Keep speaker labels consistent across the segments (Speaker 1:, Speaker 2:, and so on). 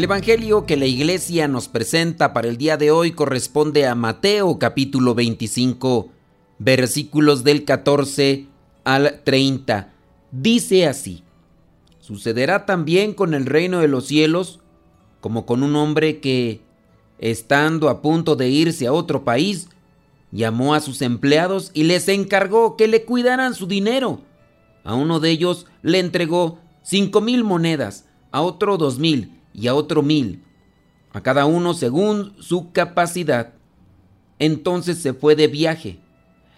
Speaker 1: El Evangelio que la iglesia nos presenta para el día de hoy corresponde a Mateo capítulo 25, versículos del 14 al 30. Dice así, sucederá también con el reino de los cielos como con un hombre que, estando a punto de irse a otro país, llamó a sus empleados y les encargó que le cuidaran su dinero. A uno de ellos le entregó cinco mil monedas, a otro dos mil y a otro mil, a cada uno según su capacidad. Entonces se fue de viaje.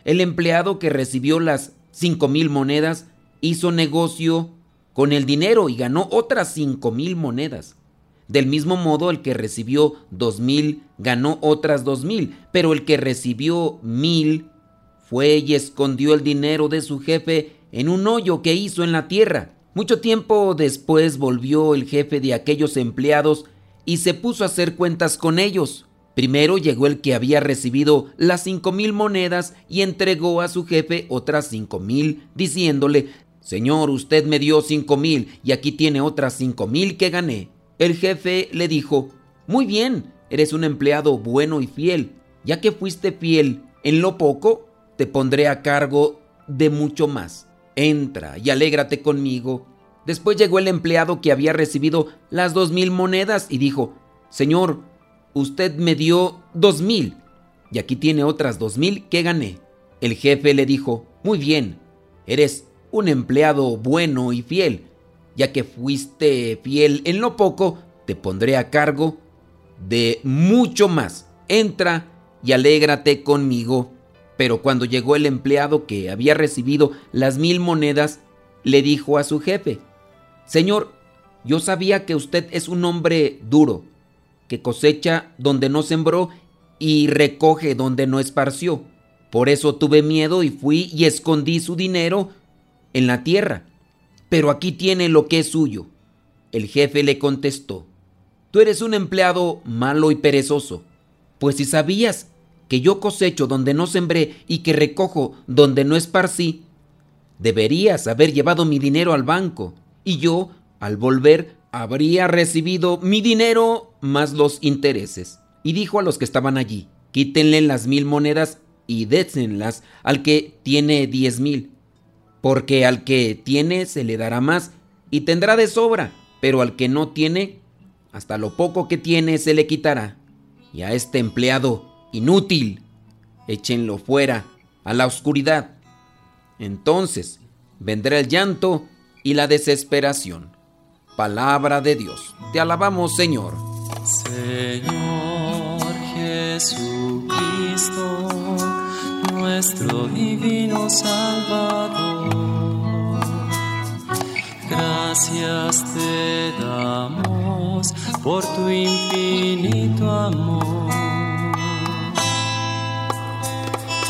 Speaker 1: El empleado que recibió las cinco mil monedas hizo negocio con el dinero y ganó otras cinco mil monedas. Del mismo modo, el que recibió dos mil ganó otras dos mil, pero el que recibió mil fue y escondió el dinero de su jefe en un hoyo que hizo en la tierra. Mucho tiempo después volvió el jefe de aquellos empleados y se puso a hacer cuentas con ellos. Primero llegó el que había recibido las cinco mil monedas y entregó a su jefe otras cinco mil, diciéndole, Señor, usted me dio cinco mil y aquí tiene otras cinco mil que gané. El jefe le dijo, Muy bien, eres un empleado bueno y fiel. Ya que fuiste fiel en lo poco, te pondré a cargo de mucho más entra y alégrate conmigo. Después llegó el empleado que había recibido las dos mil monedas y dijo, Señor, usted me dio dos mil y aquí tiene otras dos mil que gané. El jefe le dijo, Muy bien, eres un empleado bueno y fiel. Ya que fuiste fiel en lo poco, te pondré a cargo de mucho más. Entra y alégrate conmigo. Pero cuando llegó el empleado que había recibido las mil monedas, le dijo a su jefe, Señor, yo sabía que usted es un hombre duro, que cosecha donde no sembró y recoge donde no esparció. Por eso tuve miedo y fui y escondí su dinero en la tierra. Pero aquí tiene lo que es suyo. El jefe le contestó, Tú eres un empleado malo y perezoso, pues si sabías que yo cosecho donde no sembré y que recojo donde no esparcí, deberías haber llevado mi dinero al banco y yo, al volver, habría recibido mi dinero más los intereses. Y dijo a los que estaban allí, quítenle las mil monedas y désenlas al que tiene diez mil, porque al que tiene se le dará más y tendrá de sobra, pero al que no tiene, hasta lo poco que tiene se le quitará. Y a este empleado inútil, échenlo fuera, a la oscuridad. Entonces vendrá el llanto y la desesperación. Palabra de Dios. Te alabamos, Señor.
Speaker 2: Señor Jesucristo, nuestro divino Salvador. Gracias te damos por tu infinito amor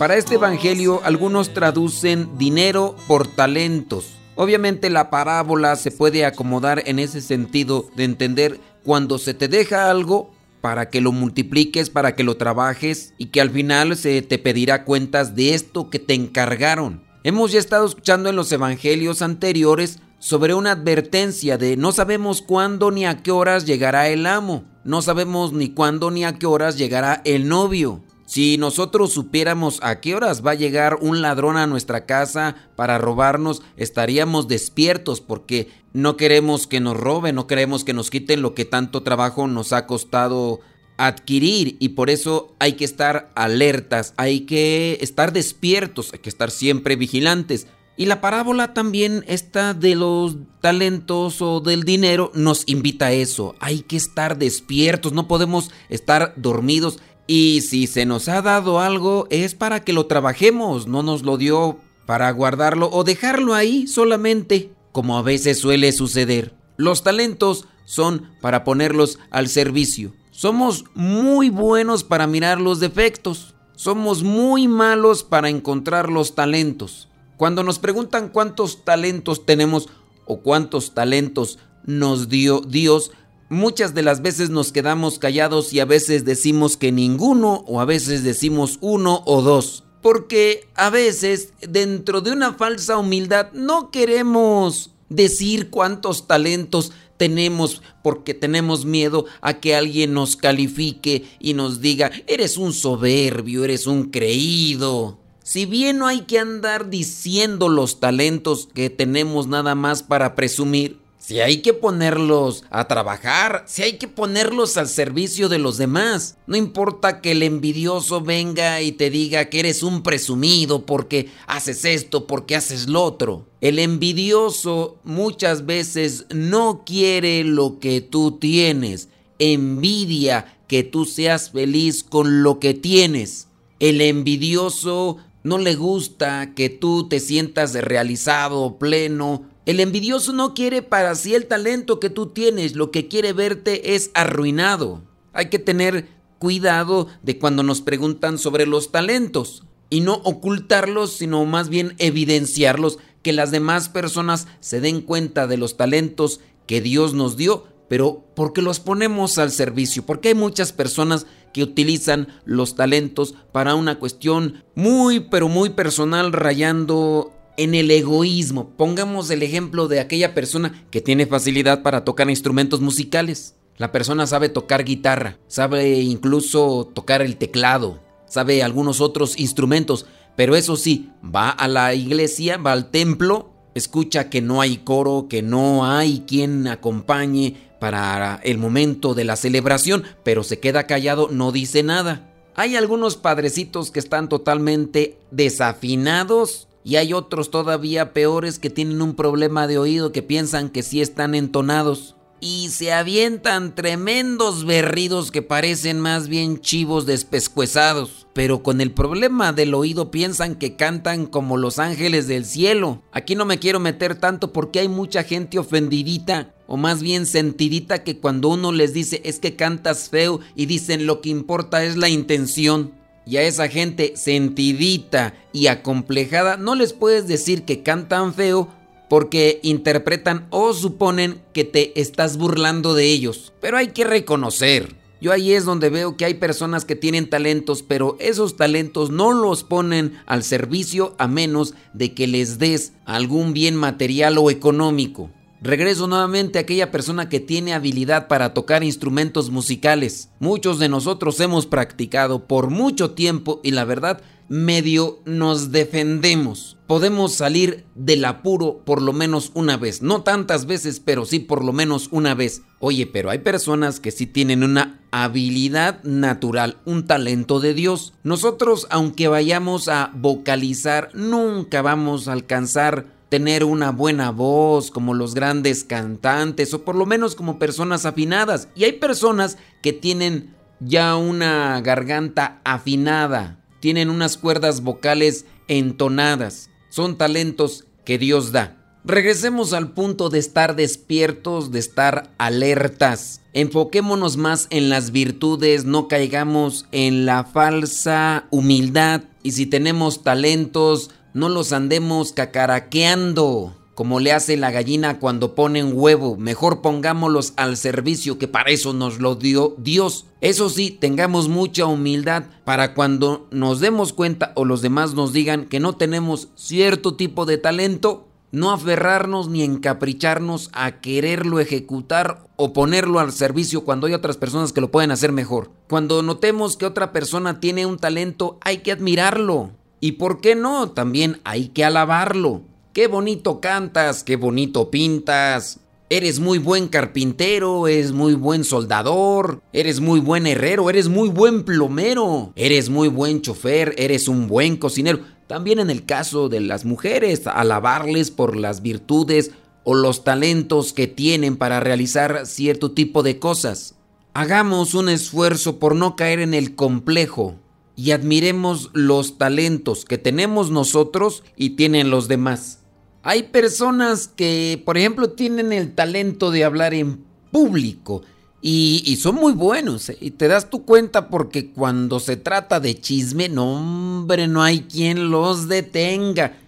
Speaker 1: Para este evangelio algunos traducen dinero por talentos. Obviamente la parábola se puede acomodar en ese sentido de entender cuando se te deja algo para que lo multipliques, para que lo trabajes y que al final se te pedirá cuentas de esto que te encargaron. Hemos ya estado escuchando en los evangelios anteriores sobre una advertencia de no sabemos cuándo ni a qué horas llegará el amo, no sabemos ni cuándo ni a qué horas llegará el novio. Si nosotros supiéramos a qué horas va a llegar un ladrón a nuestra casa para robarnos, estaríamos despiertos porque no queremos que nos roben, no queremos que nos quiten lo que tanto trabajo nos ha costado adquirir y por eso hay que estar alertas, hay que estar despiertos, hay que estar siempre vigilantes. Y la parábola también esta de los talentos o del dinero nos invita a eso. Hay que estar despiertos, no podemos estar dormidos. Y si se nos ha dado algo es para que lo trabajemos, no nos lo dio para guardarlo o dejarlo ahí solamente, como a veces suele suceder. Los talentos son para ponerlos al servicio. Somos muy buenos para mirar los defectos. Somos muy malos para encontrar los talentos. Cuando nos preguntan cuántos talentos tenemos o cuántos talentos nos dio Dios, muchas de las veces nos quedamos callados y a veces decimos que ninguno o a veces decimos uno o dos. Porque a veces dentro de una falsa humildad no queremos decir cuántos talentos tenemos porque tenemos miedo a que alguien nos califique y nos diga, eres un soberbio, eres un creído. Si bien no hay que andar diciendo los talentos que tenemos nada más para presumir, si hay que ponerlos a trabajar, si hay que ponerlos al servicio de los demás. No importa que el envidioso venga y te diga que eres un presumido porque haces esto, porque haces lo otro. El envidioso muchas veces no quiere lo que tú tienes, envidia que tú seas feliz con lo que tienes. El envidioso no le gusta que tú te sientas realizado, pleno, el envidioso no quiere para sí el talento que tú tienes, lo que quiere verte es arruinado. Hay que tener cuidado de cuando nos preguntan sobre los talentos y no ocultarlos, sino más bien evidenciarlos, que las demás personas se den cuenta de los talentos que Dios nos dio, pero porque los ponemos al servicio, porque hay muchas personas que utilizan los talentos para una cuestión muy, pero muy personal, rayando en el egoísmo. Pongamos el ejemplo de aquella persona que tiene facilidad para tocar instrumentos musicales. La persona sabe tocar guitarra, sabe incluso tocar el teclado, sabe algunos otros instrumentos, pero eso sí, va a la iglesia, va al templo, escucha que no hay coro, que no hay quien acompañe para el momento de la celebración, pero se queda callado, no dice nada. Hay algunos padrecitos que están totalmente desafinados y hay otros todavía peores que tienen un problema de oído que piensan que sí están entonados. Y se avientan tremendos berridos que parecen más bien chivos despescuezados. Pero con el problema del oído piensan que cantan como los ángeles del cielo. Aquí no me quiero meter tanto porque hay mucha gente ofendidita o más bien sentidita que cuando uno les dice es que cantas feo y dicen lo que importa es la intención y a esa gente sentidita y acomplejada no les puedes decir que cantan feo porque interpretan o suponen que te estás burlando de ellos. Pero hay que reconocer. Yo ahí es donde veo que hay personas que tienen talentos, pero esos talentos no los ponen al servicio a menos de que les des algún bien material o económico. Regreso nuevamente a aquella persona que tiene habilidad para tocar instrumentos musicales. Muchos de nosotros hemos practicado por mucho tiempo y la verdad medio nos defendemos. Podemos salir del apuro por lo menos una vez. No tantas veces, pero sí por lo menos una vez. Oye, pero hay personas que sí tienen una habilidad natural, un talento de Dios. Nosotros, aunque vayamos a vocalizar, nunca vamos a alcanzar tener una buena voz como los grandes cantantes o por lo menos como personas afinadas. Y hay personas que tienen ya una garganta afinada, tienen unas cuerdas vocales entonadas. Son talentos que Dios da. Regresemos al punto de estar despiertos, de estar alertas. Enfoquémonos más en las virtudes, no caigamos en la falsa humildad. Y si tenemos talentos, no los andemos cacaraqueando como le hace la gallina cuando pone un huevo. Mejor pongámoslos al servicio que para eso nos lo dio Dios. Eso sí, tengamos mucha humildad para cuando nos demos cuenta o los demás nos digan que no tenemos cierto tipo de talento, no aferrarnos ni encapricharnos a quererlo ejecutar o ponerlo al servicio cuando hay otras personas que lo pueden hacer mejor. Cuando notemos que otra persona tiene un talento, hay que admirarlo. Y por qué no, también hay que alabarlo. Qué bonito cantas, qué bonito pintas. Eres muy buen carpintero, eres muy buen soldador, eres muy buen herrero, eres muy buen plomero, eres muy buen chofer, eres un buen cocinero. También en el caso de las mujeres, alabarles por las virtudes o los talentos que tienen para realizar cierto tipo de cosas. Hagamos un esfuerzo por no caer en el complejo y admiremos los talentos que tenemos nosotros y tienen los demás. Hay personas que, por ejemplo, tienen el talento de hablar en público y, son muy buenos. ¿eh? Y te das tu cuenta porque cuando se trata de chisme, no hombre, no hay quien los detenga.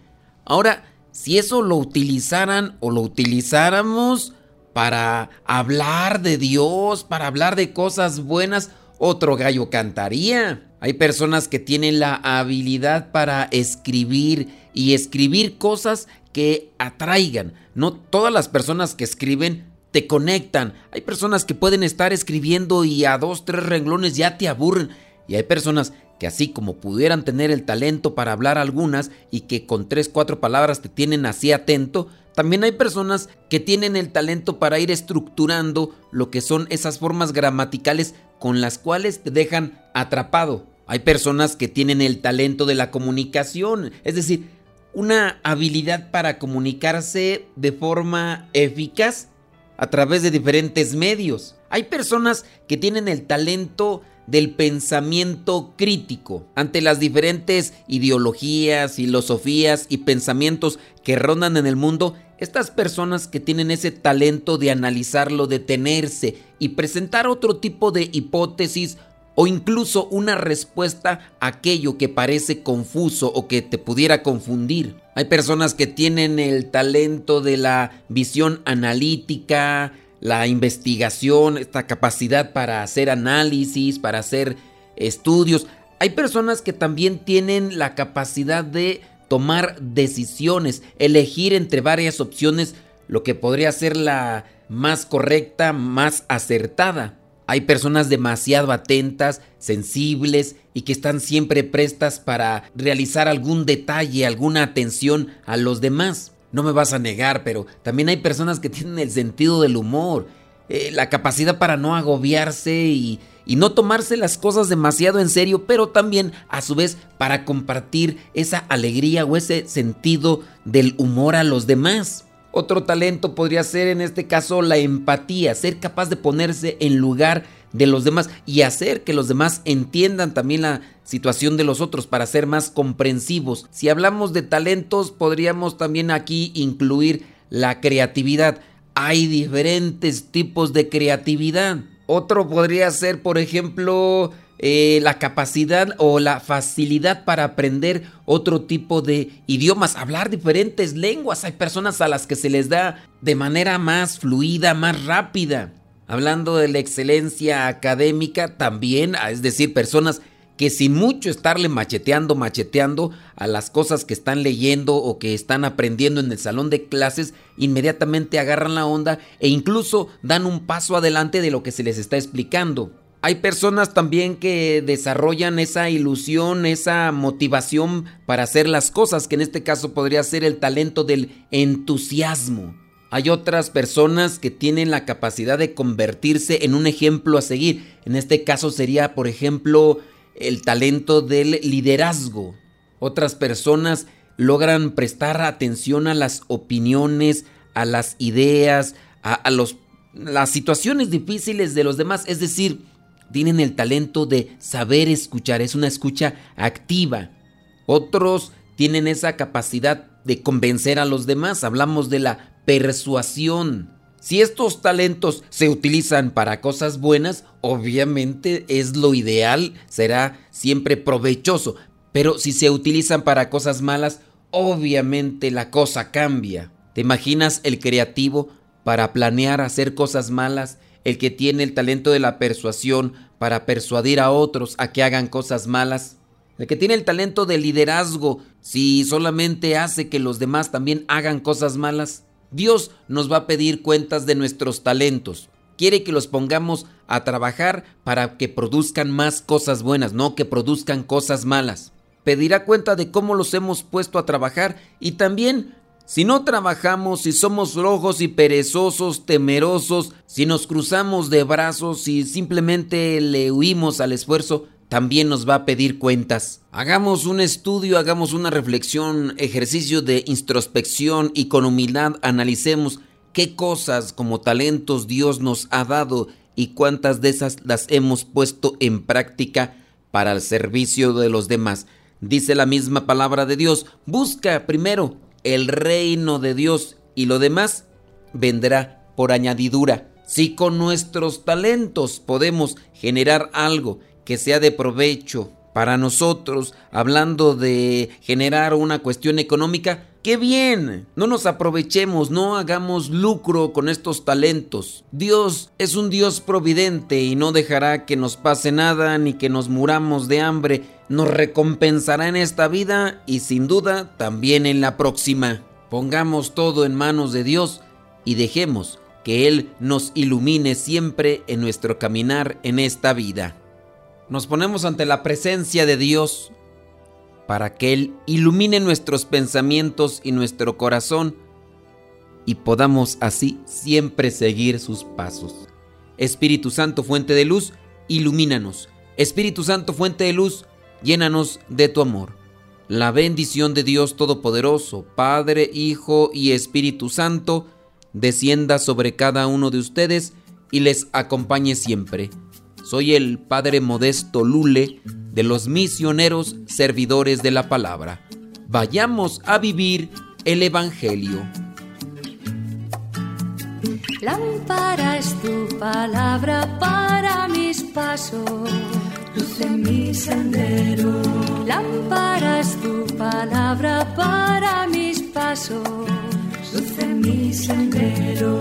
Speaker 1: Ahora, si eso lo utilizaran o lo utilizáramos para hablar de Dios, para hablar de cosas buenas, otro gallo cantaría. Hay personas que tienen la habilidad para escribir y escribir cosas que atraigan. No todas las personas que escriben te conectan. Hay personas que pueden estar escribiendo y a dos, tres renglones ya te aburren. Y hay personas que así como pudieran tener el talento para hablar algunas y que con tres, cuatro palabras te tienen así atento, también hay personas que tienen el talento para ir estructurando lo que son esas formas gramaticales con las cuales te dejan atrapado. Hay personas que tienen el talento de la comunicación, es decir, una habilidad para comunicarse de forma eficaz a través de diferentes medios. Hay personas que tienen el talento del pensamiento crítico ante las diferentes ideologías, filosofías y pensamientos que rondan en el mundo. Estas personas que tienen ese talento de analizarlo, detenerse y presentar otro tipo de hipótesis o incluso una respuesta a aquello que parece confuso o que te pudiera confundir. Hay personas que tienen el talento de la visión analítica, la investigación, esta capacidad para hacer análisis, para hacer estudios. Hay personas que también tienen la capacidad de tomar decisiones, elegir entre varias opciones lo que podría ser la más correcta, más acertada. Hay personas demasiado atentas, sensibles y que están siempre prestas para realizar algún detalle, alguna atención a los demás. No me vas a negar, pero también hay personas que tienen el sentido del humor, eh, la capacidad para no agobiarse y, y no tomarse las cosas demasiado en serio, pero también a su vez para compartir esa alegría o ese sentido del humor a los demás. Otro talento podría ser en este caso la empatía, ser capaz de ponerse en lugar de los demás y hacer que los demás entiendan también la situación de los otros para ser más comprensivos. Si hablamos de talentos, podríamos también aquí incluir la creatividad. Hay diferentes tipos de creatividad. Otro podría ser, por ejemplo, eh, la capacidad o la facilidad para aprender otro tipo de idiomas, hablar diferentes lenguas. Hay personas a las que se les da de manera más fluida, más rápida. Hablando de la excelencia académica, también, es decir, personas que sin mucho estarle macheteando, macheteando a las cosas que están leyendo o que están aprendiendo en el salón de clases, inmediatamente agarran la onda e incluso dan un paso adelante de lo que se les está explicando. Hay personas también que desarrollan esa ilusión, esa motivación para hacer las cosas, que en este caso podría ser el talento del entusiasmo. Hay otras personas que tienen la capacidad de convertirse en un ejemplo a seguir. En este caso sería, por ejemplo, el talento del liderazgo. Otras personas logran prestar atención a las opiniones, a las ideas, a, los, las situaciones difíciles de los demás. Es decir, tienen el talento de saber escuchar, es una escucha activa. Otros tienen esa capacidad de convencer a los demás, hablamos de la persuasión. Si estos talentos se utilizan para cosas buenas, obviamente es lo ideal, será siempre provechoso, pero si se utilizan para cosas malas, obviamente la cosa cambia. ¿Te imaginas el creativo para planear hacer cosas malas el que tiene el talento de la persuasión para persuadir a otros a que hagan cosas malas. El que tiene el talento de liderazgo, si solamente hace que los demás también hagan cosas malas, Dios nos va a pedir cuentas de nuestros talentos. Quiere que los pongamos a trabajar para que produzcan más cosas buenas, no que produzcan cosas malas. Pedirá cuenta de cómo los hemos puesto a trabajar y también si no trabajamos, si somos rojos y perezosos, temerosos, si nos cruzamos de brazos, si simplemente le huimos al esfuerzo, también nos va a pedir cuentas. Hagamos un estudio, hagamos una reflexión, ejercicio de introspección y con humildad analicemos qué cosas como talentos Dios nos ha dado y cuántas de esas las hemos puesto en práctica para el servicio de los demás. Dice la misma palabra de Dios, busca primero el reino de Dios y lo demás vendrá por añadidura. Si con nuestros talentos podemos generar algo que sea de provecho para nosotros, hablando de generar una cuestión económica, ¡qué bien! No nos aprovechemos, no hagamos lucro con estos talentos. Dios es un Dios providente y no dejará que nos pase nada ni que nos muramos de hambre. Nos recompensará en esta vida y sin duda también en la próxima. Pongamos todo en manos de Dios y dejemos que Él nos ilumine siempre en nuestro caminar en esta vida nos ponemos ante la presencia de Dios para que Él ilumine nuestros pensamientos y nuestro corazón y podamos así siempre seguir sus pasos. Espíritu Santo, fuente de luz, ilumínanos. Espíritu Santo, fuente de luz, llénanos de tu amor. La bendición de Dios Todopoderoso, Padre, Hijo y Espíritu Santo, descienda sobre cada uno de ustedes y les acompañe siempre soy el Padre Modesto Lule de los misioneros servidores de la palabra. Vayamos a vivir el Evangelio.
Speaker 3: Lámpara es tu palabra para mis pasos, luz en mi sendero. Lámpara es tu palabra para mis pasos, luz en mi sendero.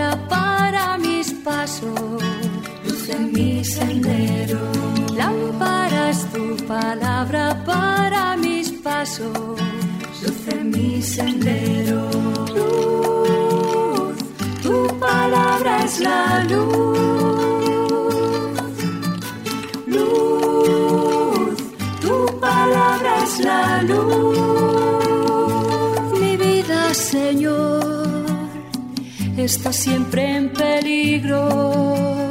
Speaker 3: en mi sendero. Lámpara es tu palabra para mis pasos, luz en mi sendero. Luz, tu palabra es la luz. Luz, tu palabra es la luz. Mi vida, Señor está siempre en peligro.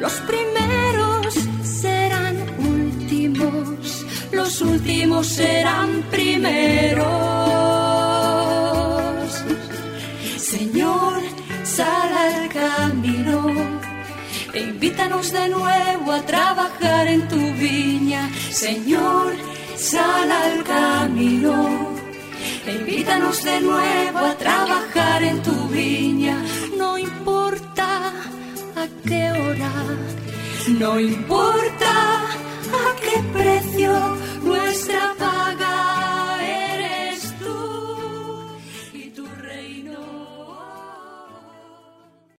Speaker 3: los primeros serán últimos los últimos serán primeros Señor sal al camino e invítanos de nuevo a trabajar en tu viña. Señor, sal al camino. E invítanos de nuevo a trabajar en tu viña no importa a qué hora, no importa a qué precio nuestra paz.